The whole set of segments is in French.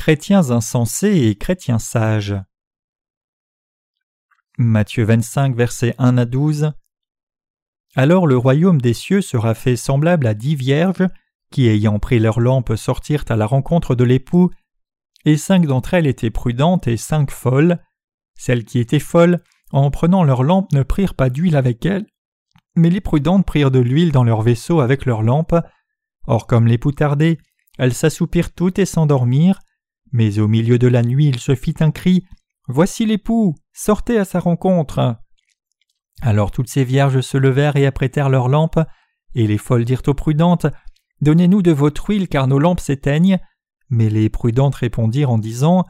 Chrétiens insensés et chrétiens sages. Matthieu 25, versets 1 à 12. Alors le royaume des cieux sera fait semblable à dix vierges qui, ayant pris leurs lampes, sortirent à la rencontre de l'époux, et cinq d'entre elles étaient prudentes et cinq folles. Celles qui étaient folles, en prenant leurs lampes, ne prirent pas d'huile avec elles, mais les prudentes prirent de l'huile dans leur vaisseau avec leurs lampes. Or comme l'époux tardait, elles s'assoupirent toutes et s'endormirent. Mais au milieu de la nuit il se fit un cri. Voici l'époux. Sortez à sa rencontre. Alors toutes ces vierges se levèrent et apprêtèrent leurs lampes, et les folles dirent aux prudentes. Donnez-nous de votre huile car nos lampes s'éteignent. Mais les prudentes répondirent en disant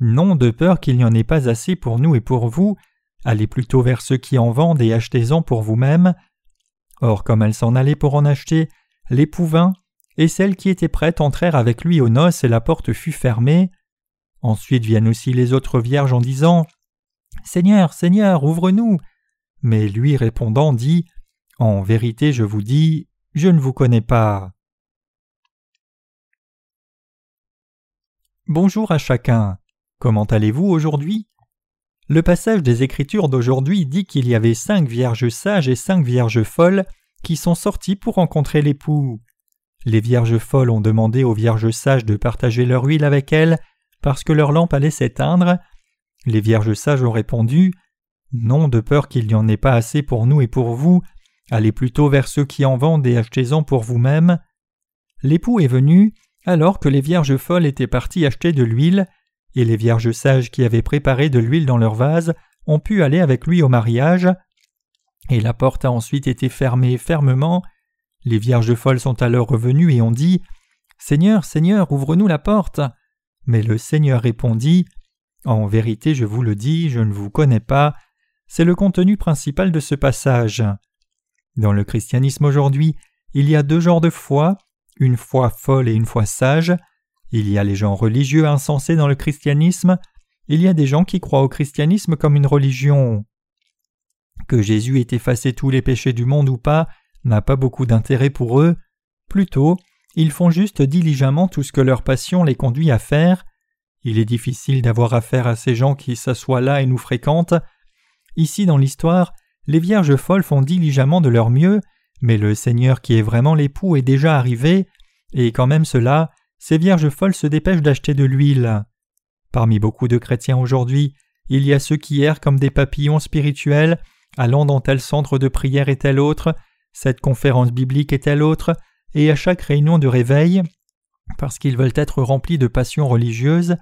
Non, de peur qu'il n'y en ait pas assez pour nous et pour vous. Allez plutôt vers ceux qui en vendent et achetez-en pour vous-même. Or, comme elles s'en allaient pour en acheter, l'époux vint, et celles qui étaient prêtes entrèrent avec lui aux noces et la porte fut fermée. Ensuite viennent aussi les autres vierges en disant Seigneur, Seigneur, ouvre-nous. Mais lui répondant dit En vérité, je vous dis, je ne vous connais pas. Bonjour à chacun. Comment allez-vous aujourd'hui? Le passage des Écritures d'aujourd'hui dit qu'il y avait cinq vierges sages et cinq vierges folles qui sont sorties pour rencontrer l'époux. Les vierges folles ont demandé aux vierges sages de partager leur huile avec elles parce que leur lampe allait s'éteindre. Les vierges sages ont répondu Non, de peur qu'il n'y en ait pas assez pour nous et pour vous, allez plutôt vers ceux qui en vendent et achetez-en pour vous-même. L'époux est venu, alors que les vierges folles étaient parties acheter de l'huile, et les vierges sages qui avaient préparé de l'huile dans leur vase ont pu aller avec lui au mariage, et la porte a ensuite été fermée fermement. Les vierges folles sont alors revenues et ont dit Seigneur, Seigneur, ouvre-nous la porte. Mais le Seigneur répondit En vérité, je vous le dis, je ne vous connais pas. C'est le contenu principal de ce passage. Dans le christianisme aujourd'hui, il y a deux genres de foi, une foi folle et une foi sage. Il y a les gens religieux insensés dans le christianisme, il y a des gens qui croient au christianisme comme une religion. Que Jésus ait effacé tous les péchés du monde ou pas n'a pas beaucoup d'intérêt pour eux, plutôt ils font juste diligemment tout ce que leur passion les conduit à faire. Il est difficile d'avoir affaire à ces gens qui s'assoient là et nous fréquentent. Ici dans l'histoire, les vierges folles font diligemment de leur mieux, mais le Seigneur qui est vraiment l'époux est déjà arrivé, et quand même cela, ces vierges folles se dépêchent d'acheter de l'huile. Parmi beaucoup de chrétiens aujourd'hui, il y a ceux qui errent comme des papillons spirituels, allant dans tel centre de prière et tel autre, cette conférence biblique et telle autre, et à chaque réunion de réveil, parce qu'ils veulent être remplis de passions religieuses.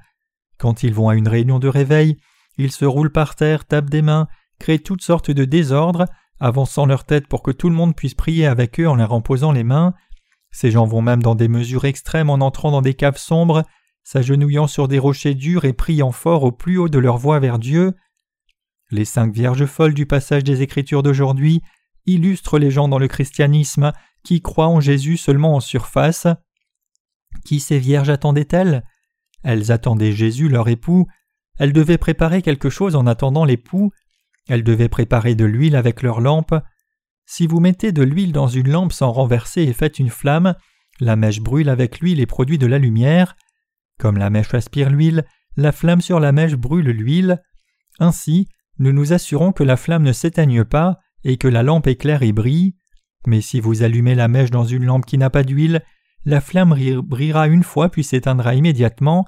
Quand ils vont à une réunion de réveil, ils se roulent par terre, tapent des mains, créent toutes sortes de désordres, avançant leur tête pour que tout le monde puisse prier avec eux en leur imposant les mains. Ces gens vont même dans des mesures extrêmes en entrant dans des caves sombres, s'agenouillant sur des rochers durs et priant fort au plus haut de leur voix vers Dieu. Les cinq vierges folles du passage des Écritures d'aujourd'hui illustrent les gens dans le christianisme qui croient en Jésus seulement en surface. Qui ces vierges attendaient-elles? Elles attendaient Jésus, leur époux. Elles devaient préparer quelque chose en attendant l'époux, elles devaient préparer de l'huile avec leur lampe. Si vous mettez de l'huile dans une lampe sans renverser et faites une flamme, la mèche brûle avec l'huile et produit de la lumière. Comme la mèche aspire l'huile, la flamme sur la mèche brûle l'huile. Ainsi, nous nous assurons que la flamme ne s'éteigne pas et que la lampe éclaire et brille. Mais si vous allumez la mèche dans une lampe qui n'a pas d'huile, la flamme brillera une fois puis s'éteindra immédiatement.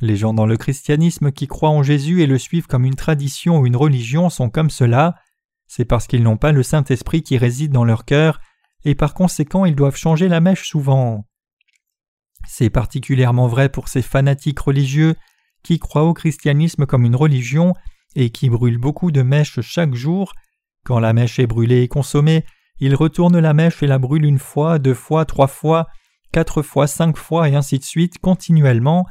Les gens dans le christianisme qui croient en Jésus et le suivent comme une tradition ou une religion sont comme cela. C'est parce qu'ils n'ont pas le Saint-Esprit qui réside dans leur cœur, et par conséquent ils doivent changer la mèche souvent. C'est particulièrement vrai pour ces fanatiques religieux qui croient au christianisme comme une religion et qui brûlent beaucoup de mèches chaque jour. Quand la mèche est brûlée et consommée, ils retournent la mèche et la brûlent une fois, deux fois, trois fois, quatre fois, cinq fois et ainsi de suite continuellement.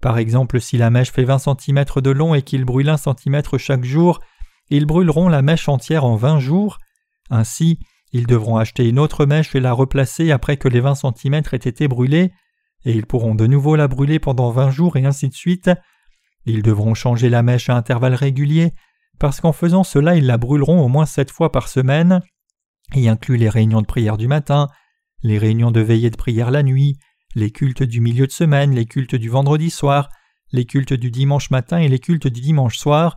Par exemple, si la mèche fait 20 cm de long et qu'ils brûlent 1 cm chaque jour, ils brûleront la mèche entière en 20 jours. Ainsi, ils devront acheter une autre mèche et la replacer après que les 20 cm aient été brûlés, et ils pourront de nouveau la brûler pendant 20 jours et ainsi de suite. Ils devront changer la mèche à intervalles réguliers, parce qu'en faisant cela ils la brûleront au moins sept fois par semaine, y inclut les réunions de prière du matin, les réunions de veillée de prière la nuit, les cultes du milieu de semaine, les cultes du vendredi soir, les cultes du dimanche matin et les cultes du dimanche soir,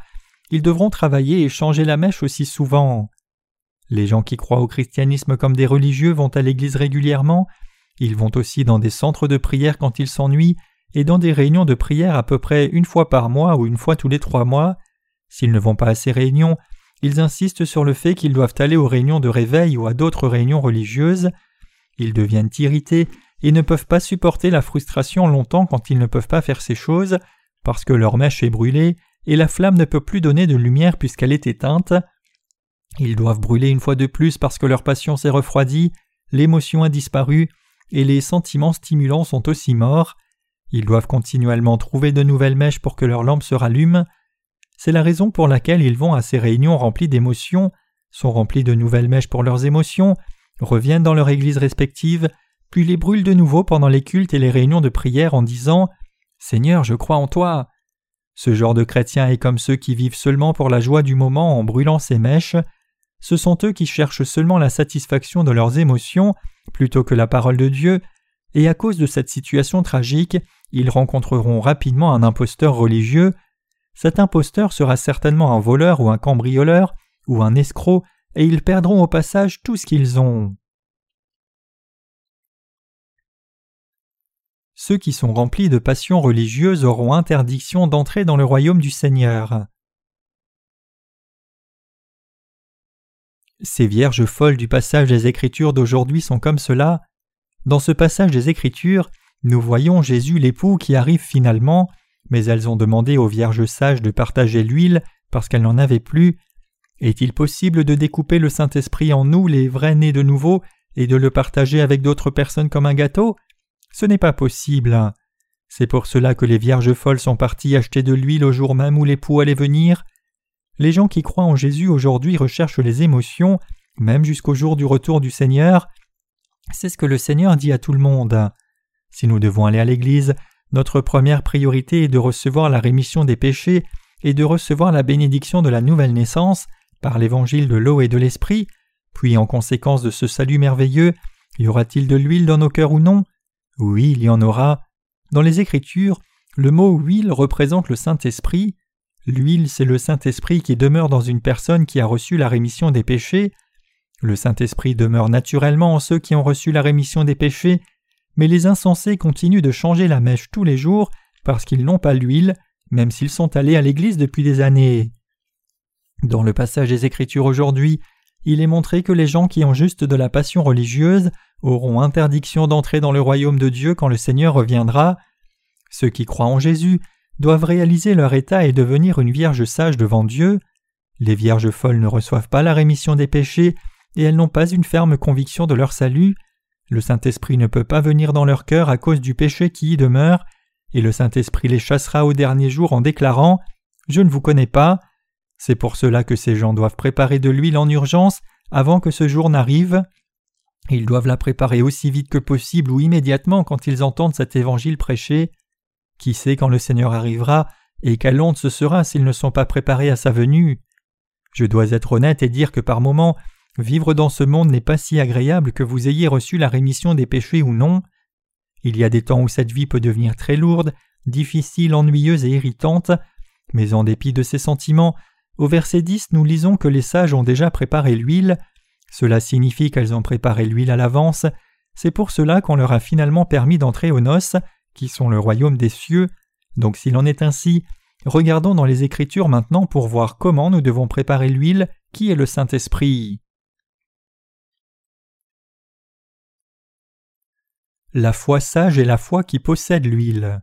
ils devront travailler et changer la mèche aussi souvent. Les gens qui croient au christianisme comme des religieux vont à l'église régulièrement, ils vont aussi dans des centres de prière quand ils s'ennuient et dans des réunions de prière à peu près une fois par mois ou une fois tous les trois mois. S'ils ne vont pas à ces réunions, ils insistent sur le fait qu'ils doivent aller aux réunions de réveil ou à d'autres réunions religieuses. Ils deviennent irrités et ne peuvent pas supporter la frustration longtemps quand ils ne peuvent pas faire ces choses, parce que leur mèche est brûlée et la flamme ne peut plus donner de lumière puisqu'elle est éteinte. Ils doivent brûler une fois de plus parce que leur passion s'est refroidie, l'émotion a disparu, et les sentiments stimulants sont aussi morts. Ils doivent continuellement trouver de nouvelles mèches pour que leur lampe se rallume. C'est la raison pour laquelle ils vont à ces réunions remplies d'émotions, sont remplis de nouvelles mèches pour leurs émotions, reviennent dans leur église respective, puis les brûlent de nouveau pendant les cultes et les réunions de prière en disant Seigneur, je crois en toi. Ce genre de chrétiens est comme ceux qui vivent seulement pour la joie du moment en brûlant ces mèches. Ce sont eux qui cherchent seulement la satisfaction de leurs émotions plutôt que la parole de Dieu, et à cause de cette situation tragique, ils rencontreront rapidement un imposteur religieux. Cet imposteur sera certainement un voleur ou un cambrioleur ou un escroc, et ils perdront au passage tout ce qu'ils ont. Ceux qui sont remplis de passions religieuses auront interdiction d'entrer dans le royaume du Seigneur. Ces vierges folles du passage des Écritures d'aujourd'hui sont comme cela. Dans ce passage des Écritures, nous voyons Jésus l'époux qui arrive finalement, mais elles ont demandé aux vierges sages de partager l'huile parce qu'elles n'en avaient plus. Est-il possible de découper le Saint-Esprit en nous, les vrais nés de nouveau, et de le partager avec d'autres personnes comme un gâteau? Ce n'est pas possible. C'est pour cela que les vierges folles sont parties acheter de l'huile au jour même où l'époux allait venir. Les gens qui croient en Jésus aujourd'hui recherchent les émotions, même jusqu'au jour du retour du Seigneur. C'est ce que le Seigneur dit à tout le monde. Si nous devons aller à l'Église, notre première priorité est de recevoir la rémission des péchés et de recevoir la bénédiction de la nouvelle naissance par l'évangile de l'eau et de l'esprit, puis en conséquence de ce salut merveilleux, y aura-t-il de l'huile dans nos cœurs ou non? Oui, il y en aura. Dans les Écritures, le mot huile représente le Saint-Esprit, L'huile, c'est le Saint-Esprit qui demeure dans une personne qui a reçu la rémission des péchés. Le Saint-Esprit demeure naturellement en ceux qui ont reçu la rémission des péchés, mais les insensés continuent de changer la mèche tous les jours parce qu'ils n'ont pas l'huile, même s'ils sont allés à l'Église depuis des années. Dans le passage des Écritures aujourd'hui, il est montré que les gens qui ont juste de la passion religieuse auront interdiction d'entrer dans le royaume de Dieu quand le Seigneur reviendra. Ceux qui croient en Jésus doivent réaliser leur état et devenir une vierge sage devant Dieu. Les vierges folles ne reçoivent pas la rémission des péchés et elles n'ont pas une ferme conviction de leur salut. Le Saint-Esprit ne peut pas venir dans leur cœur à cause du péché qui y demeure, et le Saint-Esprit les chassera au dernier jour en déclarant Je ne vous connais pas. C'est pour cela que ces gens doivent préparer de l'huile en urgence avant que ce jour n'arrive. Ils doivent la préparer aussi vite que possible ou immédiatement quand ils entendent cet évangile prêché. Qui sait quand le Seigneur arrivera, et quelle honte ce sera s'ils ne sont pas préparés à sa venue? Je dois être honnête et dire que par moments, vivre dans ce monde n'est pas si agréable que vous ayez reçu la rémission des péchés ou non. Il y a des temps où cette vie peut devenir très lourde, difficile, ennuyeuse et irritante, mais en dépit de ces sentiments, au verset 10 nous lisons que les sages ont déjà préparé l'huile, cela signifie qu'elles ont préparé l'huile à l'avance, c'est pour cela qu'on leur a finalement permis d'entrer aux noces, qui sont le royaume des cieux. Donc s'il en est ainsi, regardons dans les Écritures maintenant pour voir comment nous devons préparer l'huile qui est le Saint-Esprit? La foi sage est la foi qui possède l'huile.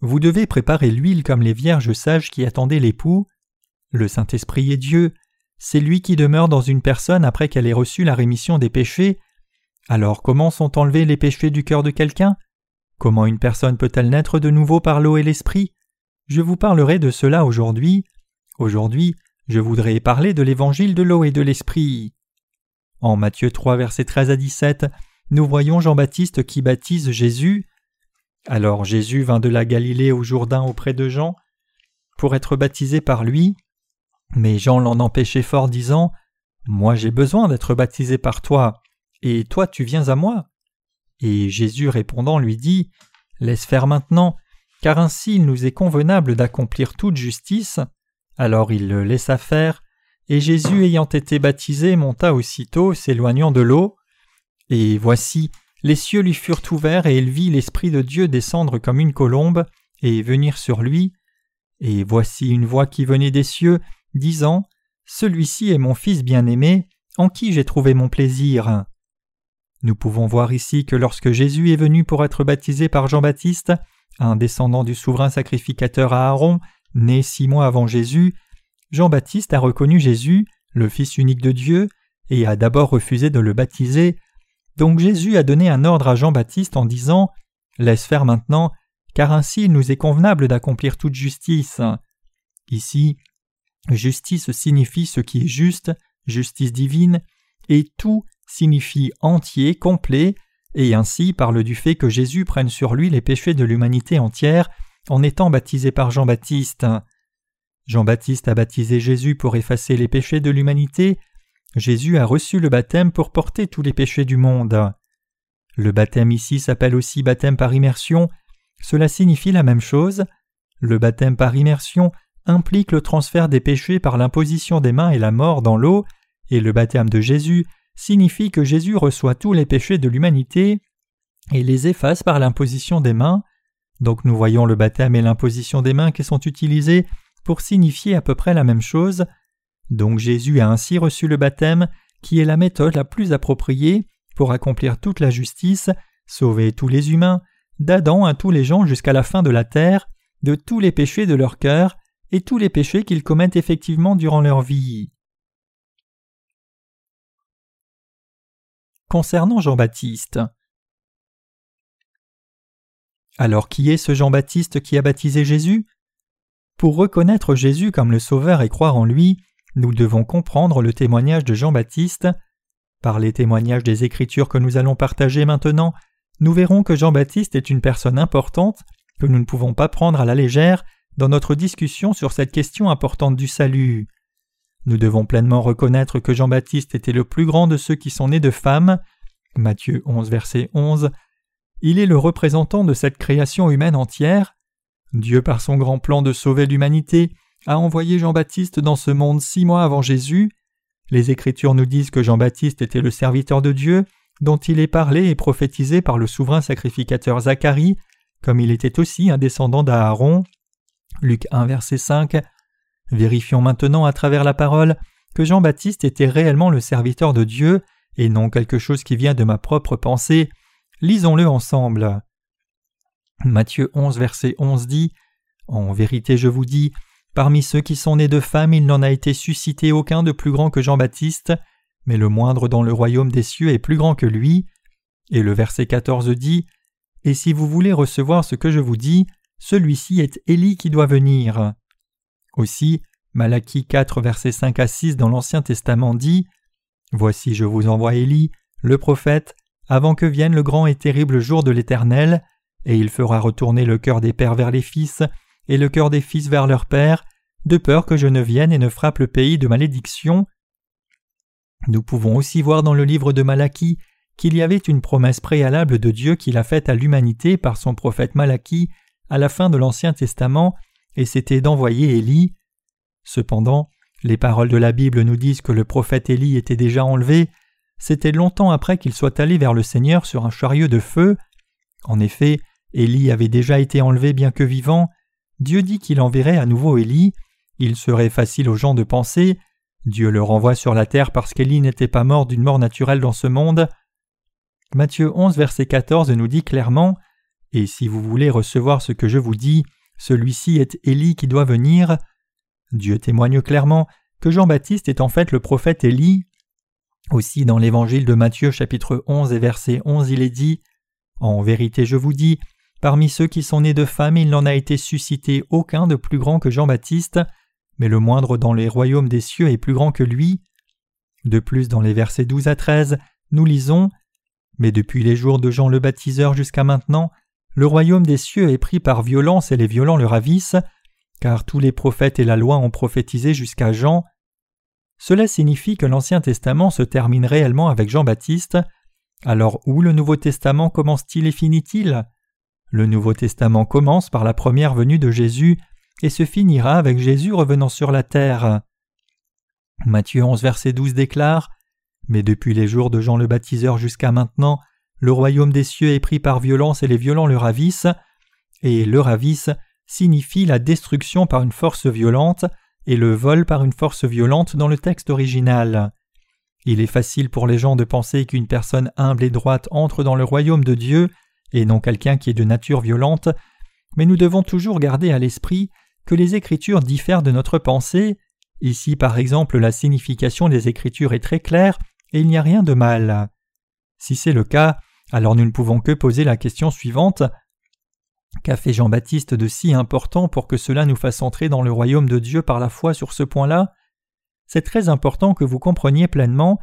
Vous devez préparer l'huile comme les vierges sages qui attendaient l'époux. Le Saint-Esprit est Dieu, c'est lui qui demeure dans une personne après qu'elle ait reçu la rémission des péchés alors comment sont enlevés les péchés du cœur de quelqu'un? Comment une personne peut-elle naître de nouveau par l'eau et l'esprit? Je vous parlerai de cela aujourd'hui. Aujourd'hui, je voudrais parler de l'évangile de l'eau et de l'esprit. En Matthieu 3, versets 13 à 17, nous voyons Jean-Baptiste qui baptise Jésus. Alors Jésus vint de la Galilée au Jourdain auprès de Jean pour être baptisé par lui. Mais Jean l'en empêchait fort, disant Moi j'ai besoin d'être baptisé par toi, Et toi tu viens à moi Et Jésus répondant lui dit Laisse faire maintenant, car ainsi il nous est convenable d'accomplir toute justice. Alors il le laissa faire, et Jésus ayant été baptisé monta aussitôt, s'éloignant de l'eau. Et voici, les cieux lui furent ouverts, et il vit l'Esprit de Dieu descendre comme une colombe, et venir sur lui. Et voici une voix qui venait des cieux, disant Celui-ci est mon Fils bien-aimé, en qui j'ai trouvé mon plaisir. Nous pouvons voir ici que lorsque Jésus est venu pour être baptisé par Jean-Baptiste, un descendant du souverain sacrificateur Aaron, né six mois avant Jésus, Jean-Baptiste a reconnu Jésus, le Fils unique de Dieu, et a d'abord refusé de le baptiser. Donc Jésus a donné un ordre à Jean-Baptiste en disant Laisse faire maintenant, car ainsi il nous est convenable d'accomplir toute justice. Ici, justice signifie ce qui est juste, justice divine, et tout signifie entier, complet, et ainsi parle du fait que Jésus prenne sur lui les péchés de l'humanité entière en étant baptisé par Jean-Baptiste. Jean-Baptiste a baptisé Jésus pour effacer les péchés de l'humanité, Jésus a reçu le baptême pour porter tous les péchés du monde. Le baptême ici s'appelle aussi baptême par immersion, cela signifie la même chose. Le baptême par immersion implique le transfert des péchés par l'imposition des mains et la mort dans l'eau, et le baptême de Jésus signifie que Jésus reçoit tous les péchés de l'humanité et les efface par l'imposition des mains. Donc nous voyons le baptême et l'imposition des mains qui sont utilisés pour signifier à peu près la même chose. Donc Jésus a ainsi reçu le baptême, qui est la méthode la plus appropriée pour accomplir toute la justice, sauver tous les humains, d'Adam à tous les gens jusqu'à la fin de la terre, de tous les péchés de leur cœur et tous les péchés qu'ils commettent effectivement durant leur vie. Concernant Jean-Baptiste. Alors qui est ce Jean-Baptiste qui a baptisé Jésus? Pour reconnaître Jésus comme le Sauveur et croire en lui, nous devons comprendre le témoignage de Jean-Baptiste. Par les témoignages des Écritures que nous allons partager maintenant, nous verrons que Jean-Baptiste est une personne importante que nous ne pouvons pas prendre à la légère dans notre discussion sur cette question importante du salut. Nous devons pleinement reconnaître que Jean-Baptiste était le plus grand de ceux qui sont nés de femmes. Matthieu 11, verset 11. Il est le représentant de cette création humaine entière. Dieu, par son grand plan de sauver l'humanité, a envoyé Jean-Baptiste dans ce monde six mois avant Jésus. Les Écritures nous disent que Jean-Baptiste était le serviteur de Dieu, dont il est parlé et prophétisé par le souverain sacrificateur Zacharie, comme il était aussi un descendant d'Aaron. Luc 1, verset 5. Vérifions maintenant à travers la parole que Jean-Baptiste était réellement le serviteur de Dieu et non quelque chose qui vient de ma propre pensée. Lisons-le ensemble. Matthieu 11, verset 11 dit En vérité, je vous dis, parmi ceux qui sont nés de femmes, il n'en a été suscité aucun de plus grand que Jean-Baptiste, mais le moindre dans le royaume des cieux est plus grand que lui. Et le verset 14 dit Et si vous voulez recevoir ce que je vous dis, celui-ci est Élie qui doit venir. Aussi, Malachie 4, verset 5 à 6 dans l'Ancien Testament dit Voici, je vous envoie Élie, le prophète, avant que vienne le grand et terrible jour de l'Éternel, et il fera retourner le cœur des pères vers les fils, et le cœur des fils vers leurs pères, de peur que je ne vienne et ne frappe le pays de malédiction. Nous pouvons aussi voir dans le livre de Malachie qu'il y avait une promesse préalable de Dieu qu'il a faite à l'humanité par son prophète Malachie à la fin de l'Ancien Testament, et c'était d'envoyer Élie. Cependant, les paroles de la Bible nous disent que le prophète Élie était déjà enlevé, c'était longtemps après qu'il soit allé vers le Seigneur sur un chariot de feu. En effet, Élie avait déjà été enlevé bien que vivant. Dieu dit qu'il enverrait à nouveau Élie. Il serait facile aux gens de penser Dieu le renvoie sur la terre parce qu'Élie n'était pas mort d'une mort naturelle dans ce monde. Matthieu 11, verset 14 nous dit clairement Et si vous voulez recevoir ce que je vous dis, celui-ci est Élie qui doit venir. Dieu témoigne clairement que Jean-Baptiste est en fait le prophète Élie. Aussi dans l'évangile de Matthieu chapitre 11 et verset 11 il est dit En vérité je vous dis, parmi ceux qui sont nés de femmes il n'en a été suscité aucun de plus grand que Jean-Baptiste, mais le moindre dans les royaumes des cieux est plus grand que lui. De plus, dans les versets 12 à 13, nous lisons Mais depuis les jours de Jean le baptiseur jusqu'à maintenant, le royaume des cieux est pris par violence et les violents le ravissent, car tous les prophètes et la loi ont prophétisé jusqu'à Jean. Cela signifie que l'Ancien Testament se termine réellement avec Jean-Baptiste, Alors où le Nouveau Testament commence-t-il et finit-il? Le Nouveau Testament commence par la première venue de Jésus et se finira avec Jésus revenant sur la terre. Matthieu 11 verset 12 déclare Mais depuis les jours de Jean le baptiseur jusqu'à maintenant, le royaume des cieux est pris par violence et les violents le ravissent, et le ravissent signifie la destruction par une force violente et le vol par une force violente dans le texte original. Il est facile pour les gens de penser qu'une personne humble et droite entre dans le royaume de Dieu, et non quelqu'un qui est de nature violente, mais nous devons toujours garder à l'esprit que les Écritures diffèrent de notre pensée. Ici, par exemple, la signification des Écritures est très claire, et il n'y a rien de mal. Si c'est le cas, alors nous ne pouvons que poser la question suivante. Qu'a fait Jean-Baptiste de si important pour que cela nous fasse entrer dans le royaume de Dieu par la foi sur ce point-là? C'est très important que vous compreniez pleinement.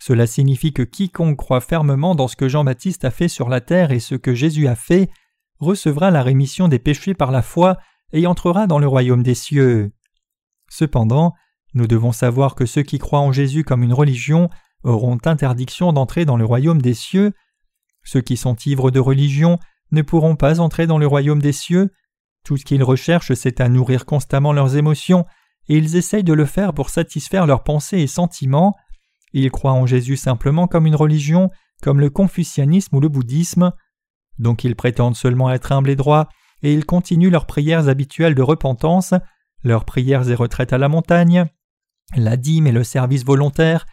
Cela signifie que quiconque croit fermement dans ce que Jean-Baptiste a fait sur la terre et ce que Jésus a fait recevra la rémission des péchés par la foi et entrera dans le royaume des cieux. Cependant, nous devons savoir que ceux qui croient en Jésus comme une religion auront interdiction d'entrer dans le royaume des cieux. Ceux qui sont ivres de religion ne pourront pas entrer dans le royaume des cieux. Tout ce qu'ils recherchent, c'est à nourrir constamment leurs émotions et ils essayent de le faire pour satisfaire leurs pensées et sentiments. Ils croient en Jésus simplement comme une religion, comme le confucianisme ou le bouddhisme. Donc ils prétendent seulement être humbles et droits, et ils continuent leurs prières habituelles de repentance, leurs prières et retraites à la montagne, la dîme et le service volontaire.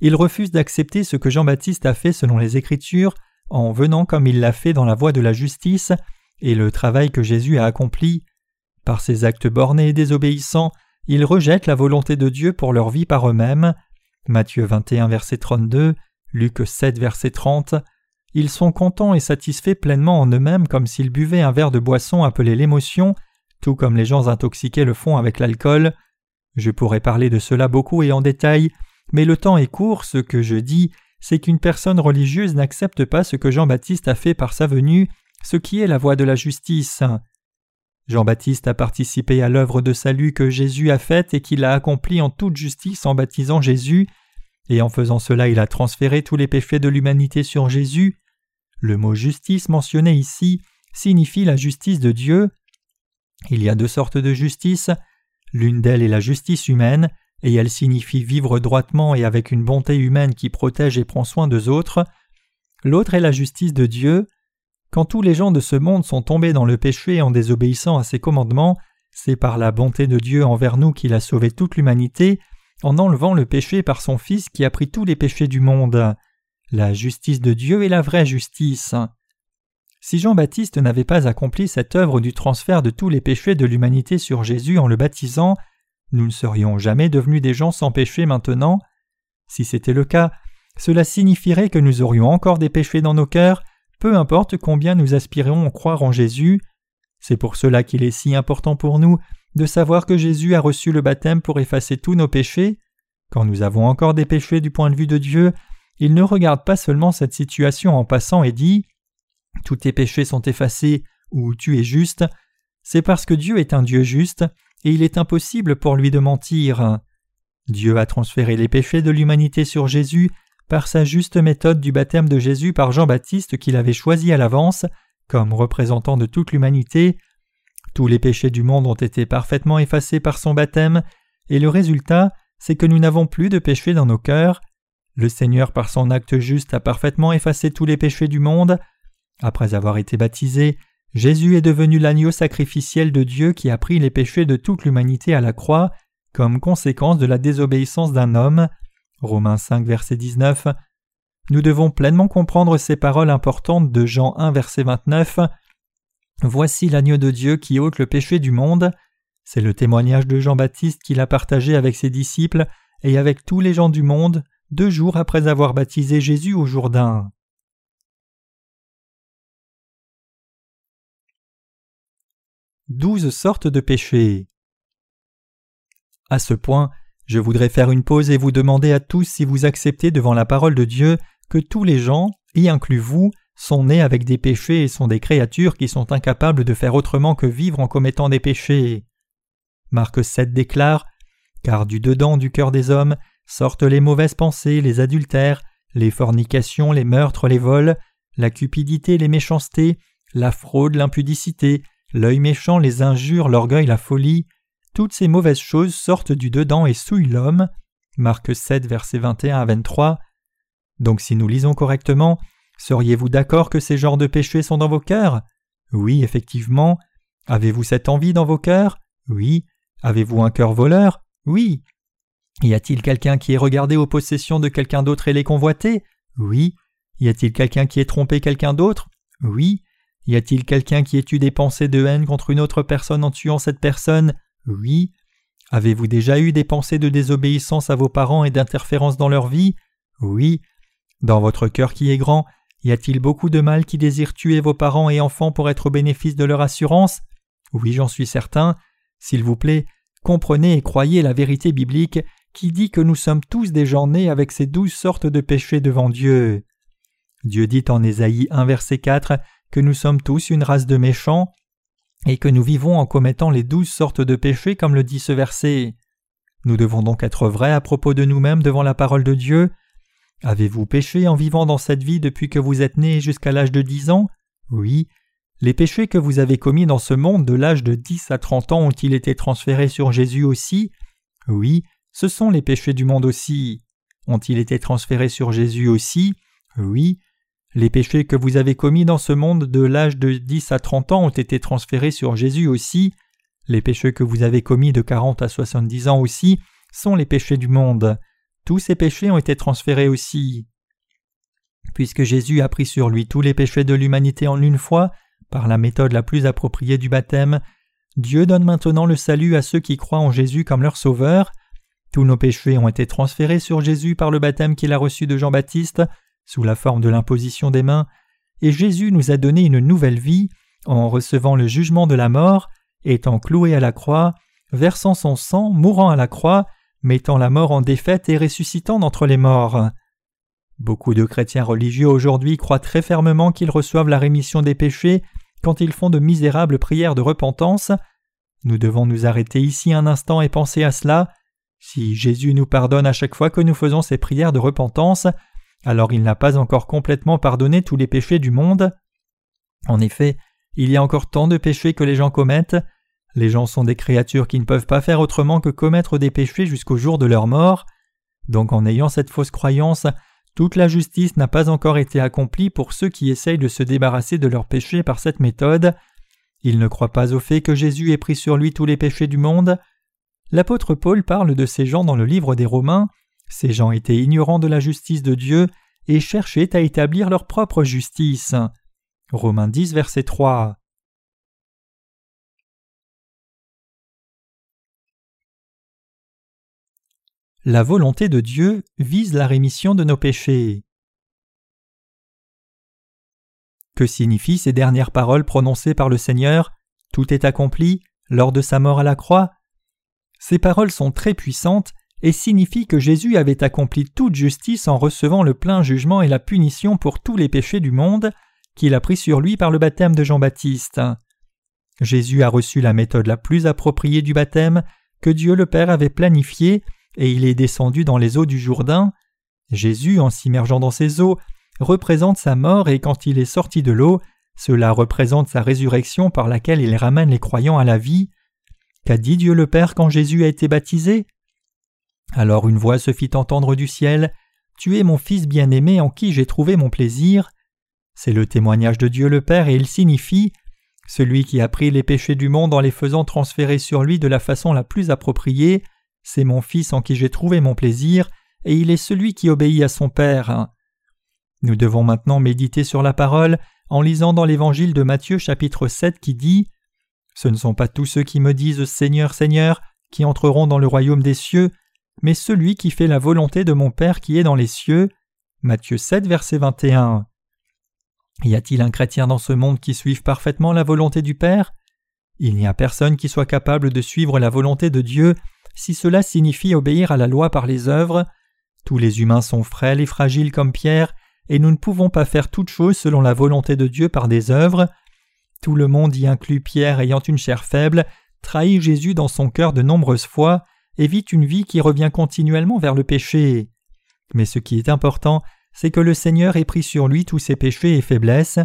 Ils refusent d'accepter ce que Jean-Baptiste a fait selon les Écritures, en venant comme il l'a fait dans la voie de la justice, et le travail que Jésus a accompli. Par ses actes bornés et désobéissants, ils rejettent la volonté de Dieu pour leur vie par eux-mêmes. Matthieu 21 verset 32, Luc 7 verset 30. Ils sont contents et satisfaits pleinement en eux-mêmes comme s'ils buvaient un verre de boisson appelé l'émotion, tout comme les gens intoxiqués le font avec l'alcool. Je pourrais parler de cela beaucoup et en détail, mais le temps est court, ce que je dis, c'est qu'une personne religieuse n'accepte pas ce que Jean-Baptiste a fait par sa venue, ce qui est la voie de la justice. Jean-Baptiste a participé à l'œuvre de salut que Jésus a faite et qu'il a accomplie en toute justice en baptisant Jésus, et en faisant cela il a transféré tous les péchés de l'humanité sur Jésus. Le mot justice mentionné ici signifie la justice de Dieu. Il y a deux sortes de justice, l'une d'elles est la justice humaine, et elle signifie vivre droitement et avec une bonté humaine qui protège et prend soin des autres. L'autre est la justice de Dieu, quand tous les gens de ce monde sont tombés dans le péché en désobéissant à ses commandements, c'est par la bonté de Dieu envers nous qu'il a sauvé toute l'humanité, en enlevant le péché par son Fils qui a pris tous les péchés du monde. La justice de Dieu est la vraie justice. Si Jean-Baptiste n'avait pas accompli cette œuvre du transfert de tous les péchés de l'humanité sur Jésus en le baptisant, nous ne serions jamais devenus des gens sans péché maintenant. Si c'était le cas, cela signifierait que nous aurions encore des péchés dans nos cœurs peu importe combien nous aspirons à croire en Jésus. C'est pour cela qu'il est si important pour nous de savoir que Jésus a reçu le baptême pour effacer tous nos péchés. Quand nous avons encore des péchés du point de vue de Dieu, il ne regarde pas seulement cette situation en passant et dit Tous tes péchés sont effacés ou tu es juste. C'est parce que Dieu est un Dieu juste et il est impossible pour lui de mentir. Dieu a transféré les péchés de l'humanité sur Jésus par sa juste méthode du baptême de Jésus par Jean-Baptiste qu'il avait choisi à l'avance comme représentant de toute l'humanité. Tous les péchés du monde ont été parfaitement effacés par son baptême, et le résultat, c'est que nous n'avons plus de péchés dans nos cœurs. Le Seigneur, par son acte juste, a parfaitement effacé tous les péchés du monde. Après avoir été baptisé, Jésus est devenu l'agneau sacrificiel de Dieu qui a pris les péchés de toute l'humanité à la croix, comme conséquence de la désobéissance d'un homme. Romains 5, verset 19. Nous devons pleinement comprendre ces paroles importantes de Jean 1, verset 29. Voici l'agneau de Dieu qui ôte le péché du monde. C'est le témoignage de Jean-Baptiste qu'il a partagé avec ses disciples et avec tous les gens du monde deux jours après avoir baptisé Jésus au Jourdain. Douze sortes de péchés. À ce point, je voudrais faire une pause et vous demander à tous si vous acceptez devant la parole de Dieu que tous les gens, y inclus vous, sont nés avec des péchés et sont des créatures qui sont incapables de faire autrement que vivre en commettant des péchés. Marc 7 déclare Car du dedans du cœur des hommes sortent les mauvaises pensées, les adultères, les fornications, les meurtres, les vols, la cupidité, les méchancetés, la fraude, l'impudicité, l'œil méchant, les injures, l'orgueil, la folie, toutes ces mauvaises choses sortent du dedans et souillent l'homme. Marc 7, versets 21 à 23. Donc si nous lisons correctement, seriez-vous d'accord que ces genres de péchés sont dans vos cœurs? Oui, effectivement. Avez-vous cette envie dans vos cœurs? Oui. Avez-vous un cœur voleur? Oui. Y a-t-il quelqu'un qui ait regardé aux possessions de quelqu'un d'autre et les convoité? Oui. Y a-t-il quelqu'un qui ait trompé quelqu'un d'autre? Oui. Y a-t-il quelqu'un qui ait eu des pensées de haine contre une autre personne en tuant cette personne? Oui. Avez-vous déjà eu des pensées de désobéissance à vos parents et d'interférence dans leur vie? Oui. Dans votre cœur qui est grand, y a-t-il beaucoup de mal qui désirent tuer vos parents et enfants pour être au bénéfice de leur assurance? Oui, j'en suis certain. S'il vous plaît, comprenez et croyez la vérité biblique qui dit que nous sommes tous des gens nés avec ces douze sortes de péchés devant Dieu. Dieu dit en Ésaïe 1 verset 4 que nous sommes tous une race de méchants et que nous vivons en commettant les douze sortes de péchés comme le dit ce verset. Nous devons donc être vrais à propos de nous-mêmes devant la parole de Dieu. Avez-vous péché en vivant dans cette vie depuis que vous êtes né jusqu'à l'âge de dix ans? Oui. Les péchés que vous avez commis dans ce monde de l'âge de dix à trente ans ont-ils été transférés sur Jésus aussi? Oui, ce sont les péchés du monde aussi. Ont-ils été transférés sur Jésus aussi? Oui. Les péchés que vous avez commis dans ce monde de l'âge de 10 à 30 ans ont été transférés sur Jésus aussi. Les péchés que vous avez commis de 40 à 70 ans aussi sont les péchés du monde. Tous ces péchés ont été transférés aussi. Puisque Jésus a pris sur lui tous les péchés de l'humanité en une fois, par la méthode la plus appropriée du baptême, Dieu donne maintenant le salut à ceux qui croient en Jésus comme leur sauveur. Tous nos péchés ont été transférés sur Jésus par le baptême qu'il a reçu de Jean-Baptiste, sous la forme de l'imposition des mains, et Jésus nous a donné une nouvelle vie en recevant le jugement de la mort, étant cloué à la croix, versant son sang, mourant à la croix, mettant la mort en défaite et ressuscitant d'entre les morts. Beaucoup de chrétiens religieux aujourd'hui croient très fermement qu'ils reçoivent la rémission des péchés quand ils font de misérables prières de repentance. Nous devons nous arrêter ici un instant et penser à cela. Si Jésus nous pardonne à chaque fois que nous faisons ces prières de repentance, alors il n'a pas encore complètement pardonné tous les péchés du monde. En effet, il y a encore tant de péchés que les gens commettent. Les gens sont des créatures qui ne peuvent pas faire autrement que commettre des péchés jusqu'au jour de leur mort. Donc en ayant cette fausse croyance, toute la justice n'a pas encore été accomplie pour ceux qui essayent de se débarrasser de leurs péchés par cette méthode. Ils ne croient pas au fait que Jésus ait pris sur lui tous les péchés du monde. L'apôtre Paul parle de ces gens dans le livre des Romains ces gens étaient ignorants de la justice de Dieu et cherchaient à établir leur propre justice. Romains 10, verset 3. La volonté de Dieu vise la rémission de nos péchés. Que signifient ces dernières paroles prononcées par le Seigneur? Tout est accompli lors de sa mort à la croix? Ces paroles sont très puissantes et signifie que Jésus avait accompli toute justice en recevant le plein jugement et la punition pour tous les péchés du monde qu'il a pris sur lui par le baptême de Jean-Baptiste. Jésus a reçu la méthode la plus appropriée du baptême que Dieu le Père avait planifiée et il est descendu dans les eaux du Jourdain. Jésus, en s'immergeant dans ces eaux, représente sa mort et quand il est sorti de l'eau, cela représente sa résurrection par laquelle il ramène les croyants à la vie. Qu'a dit Dieu le Père quand Jésus a été baptisé? Alors une voix se fit entendre du ciel. Tu es mon Fils bien-aimé en qui j'ai trouvé mon plaisir. C'est le témoignage de Dieu le Père et il signifie Celui qui a pris les péchés du monde en les faisant transférer sur lui de la façon la plus appropriée, c'est mon Fils en qui j'ai trouvé mon plaisir, et il est celui qui obéit à son Père. Nous devons maintenant méditer sur la parole en lisant dans l'Évangile de Matthieu chapitre 7 qui dit Ce ne sont pas tous ceux qui me disent Seigneur, Seigneur, qui entreront dans le royaume des cieux, mais celui qui fait la volonté de mon Père qui est dans les cieux. Matthieu 7, verset 21. Y a-t-il un chrétien dans ce monde qui suive parfaitement la volonté du Père? Il n'y a personne qui soit capable de suivre la volonté de Dieu si cela signifie obéir à la loi par les œuvres. Tous les humains sont frêles et fragiles comme Pierre, et nous ne pouvons pas faire toute chose selon la volonté de Dieu par des œuvres. Tout le monde, y inclut Pierre ayant une chair faible, trahit Jésus dans son cœur de nombreuses fois, vit une vie qui revient continuellement vers le péché. Mais ce qui est important, c'est que le Seigneur ait pris sur lui tous ses péchés et faiblesses.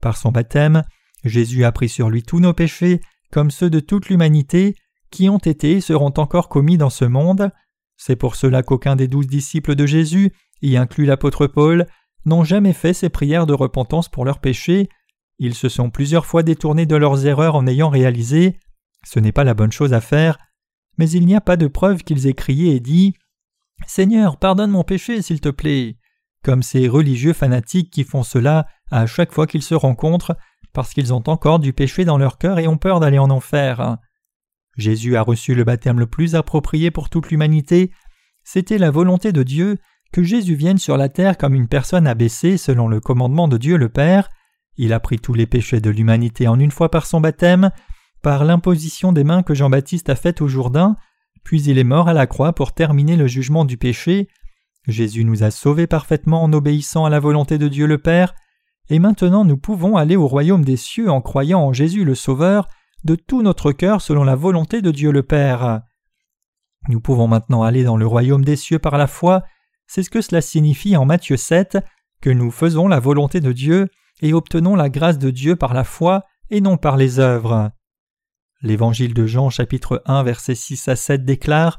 Par son baptême, Jésus a pris sur lui tous nos péchés, comme ceux de toute l'humanité, qui ont été et seront encore commis dans ce monde. C'est pour cela qu'aucun des douze disciples de Jésus, y inclus l'apôtre Paul, n'ont jamais fait ces prières de repentance pour leurs péchés. Ils se sont plusieurs fois détournés de leurs erreurs en ayant réalisé ce n'est pas la bonne chose à faire, mais il n'y a pas de preuve qu'ils aient crié et dit Seigneur, pardonne mon péché, s'il te plaît, comme ces religieux fanatiques qui font cela à chaque fois qu'ils se rencontrent, parce qu'ils ont encore du péché dans leur cœur et ont peur d'aller en enfer. Jésus a reçu le baptême le plus approprié pour toute l'humanité. C'était la volonté de Dieu que Jésus vienne sur la terre comme une personne abaissée selon le commandement de Dieu le Père. Il a pris tous les péchés de l'humanité en une fois par son baptême, par l'imposition des mains que Jean-Baptiste a faite au Jourdain, puis il est mort à la croix pour terminer le jugement du péché. Jésus nous a sauvés parfaitement en obéissant à la volonté de Dieu le Père, et maintenant nous pouvons aller au royaume des cieux en croyant en Jésus le Sauveur de tout notre cœur selon la volonté de Dieu le Père. Nous pouvons maintenant aller dans le royaume des cieux par la foi, c'est ce que cela signifie en Matthieu 7, que nous faisons la volonté de Dieu et obtenons la grâce de Dieu par la foi et non par les œuvres. L'évangile de Jean chapitre 1 versets 6 à 7 déclare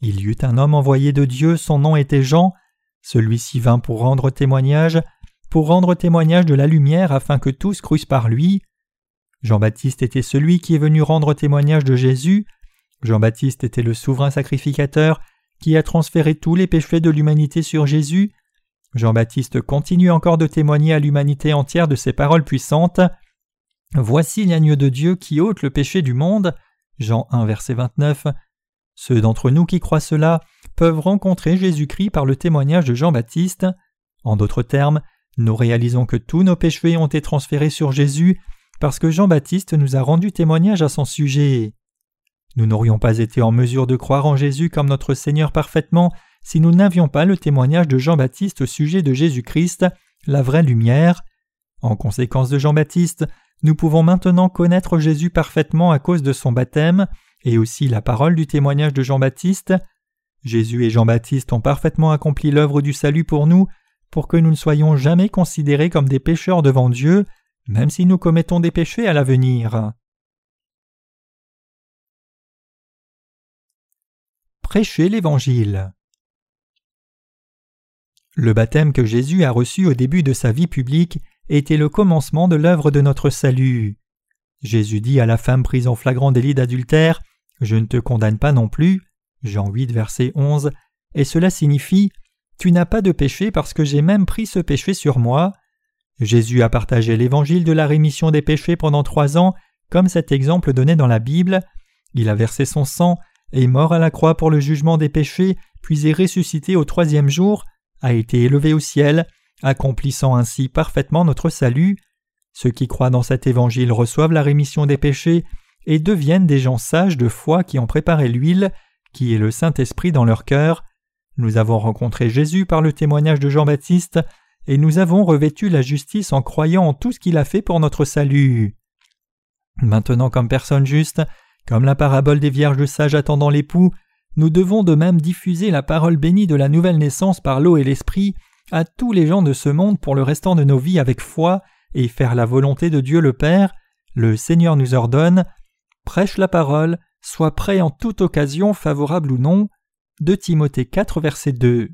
Il y eut un homme envoyé de Dieu, son nom était Jean. Celui-ci vint pour rendre témoignage, pour rendre témoignage de la lumière afin que tous crussent par lui. Jean-Baptiste était celui qui est venu rendre témoignage de Jésus. Jean-Baptiste était le souverain sacrificateur qui a transféré tous les péchés de l'humanité sur Jésus. Jean-Baptiste continue encore de témoigner à l'humanité entière de ses paroles puissantes. Voici l'agneau de Dieu qui ôte le péché du monde. Jean 1 verset 29. Ceux d'entre nous qui croient cela peuvent rencontrer Jésus-Christ par le témoignage de Jean-Baptiste. En d'autres termes, nous réalisons que tous nos péchés ont été transférés sur Jésus parce que Jean-Baptiste nous a rendu témoignage à son sujet. Nous n'aurions pas été en mesure de croire en Jésus comme notre Seigneur parfaitement si nous n'avions pas le témoignage de Jean-Baptiste au sujet de Jésus-Christ, la vraie lumière. En conséquence de Jean-Baptiste, nous pouvons maintenant connaître Jésus parfaitement à cause de son baptême et aussi la parole du témoignage de Jean-Baptiste. Jésus et Jean-Baptiste ont parfaitement accompli l'œuvre du salut pour nous, pour que nous ne soyons jamais considérés comme des pécheurs devant Dieu, même si nous commettons des péchés à l'avenir. Prêcher l'Évangile. Le baptême que Jésus a reçu au début de sa vie publique était le commencement de l'œuvre de notre salut. Jésus dit à la femme prise en flagrant délit d'adultère Je ne te condamne pas non plus. Jean 8, verset 11, et cela signifie Tu n'as pas de péché parce que j'ai même pris ce péché sur moi. Jésus a partagé l'évangile de la rémission des péchés pendant trois ans, comme cet exemple donné dans la Bible. Il a versé son sang, est mort à la croix pour le jugement des péchés, puis est ressuscité au troisième jour, a été élevé au ciel, accomplissant ainsi parfaitement notre salut. Ceux qui croient dans cet évangile reçoivent la rémission des péchés et deviennent des gens sages de foi qui ont préparé l'huile, qui est le Saint-Esprit dans leur cœur. Nous avons rencontré Jésus par le témoignage de Jean-Baptiste, et nous avons revêtu la justice en croyant en tout ce qu'il a fait pour notre salut. Maintenant, comme personne juste, comme la parabole des vierges sages attendant l'époux, nous devons de même diffuser la parole bénie de la nouvelle naissance par l'eau et l'esprit à tous les gens de ce monde pour le restant de nos vies avec foi et faire la volonté de Dieu le Père, le Seigneur nous ordonne Prêche la parole, sois prêt en toute occasion, favorable ou non. De Timothée 4, verset 2.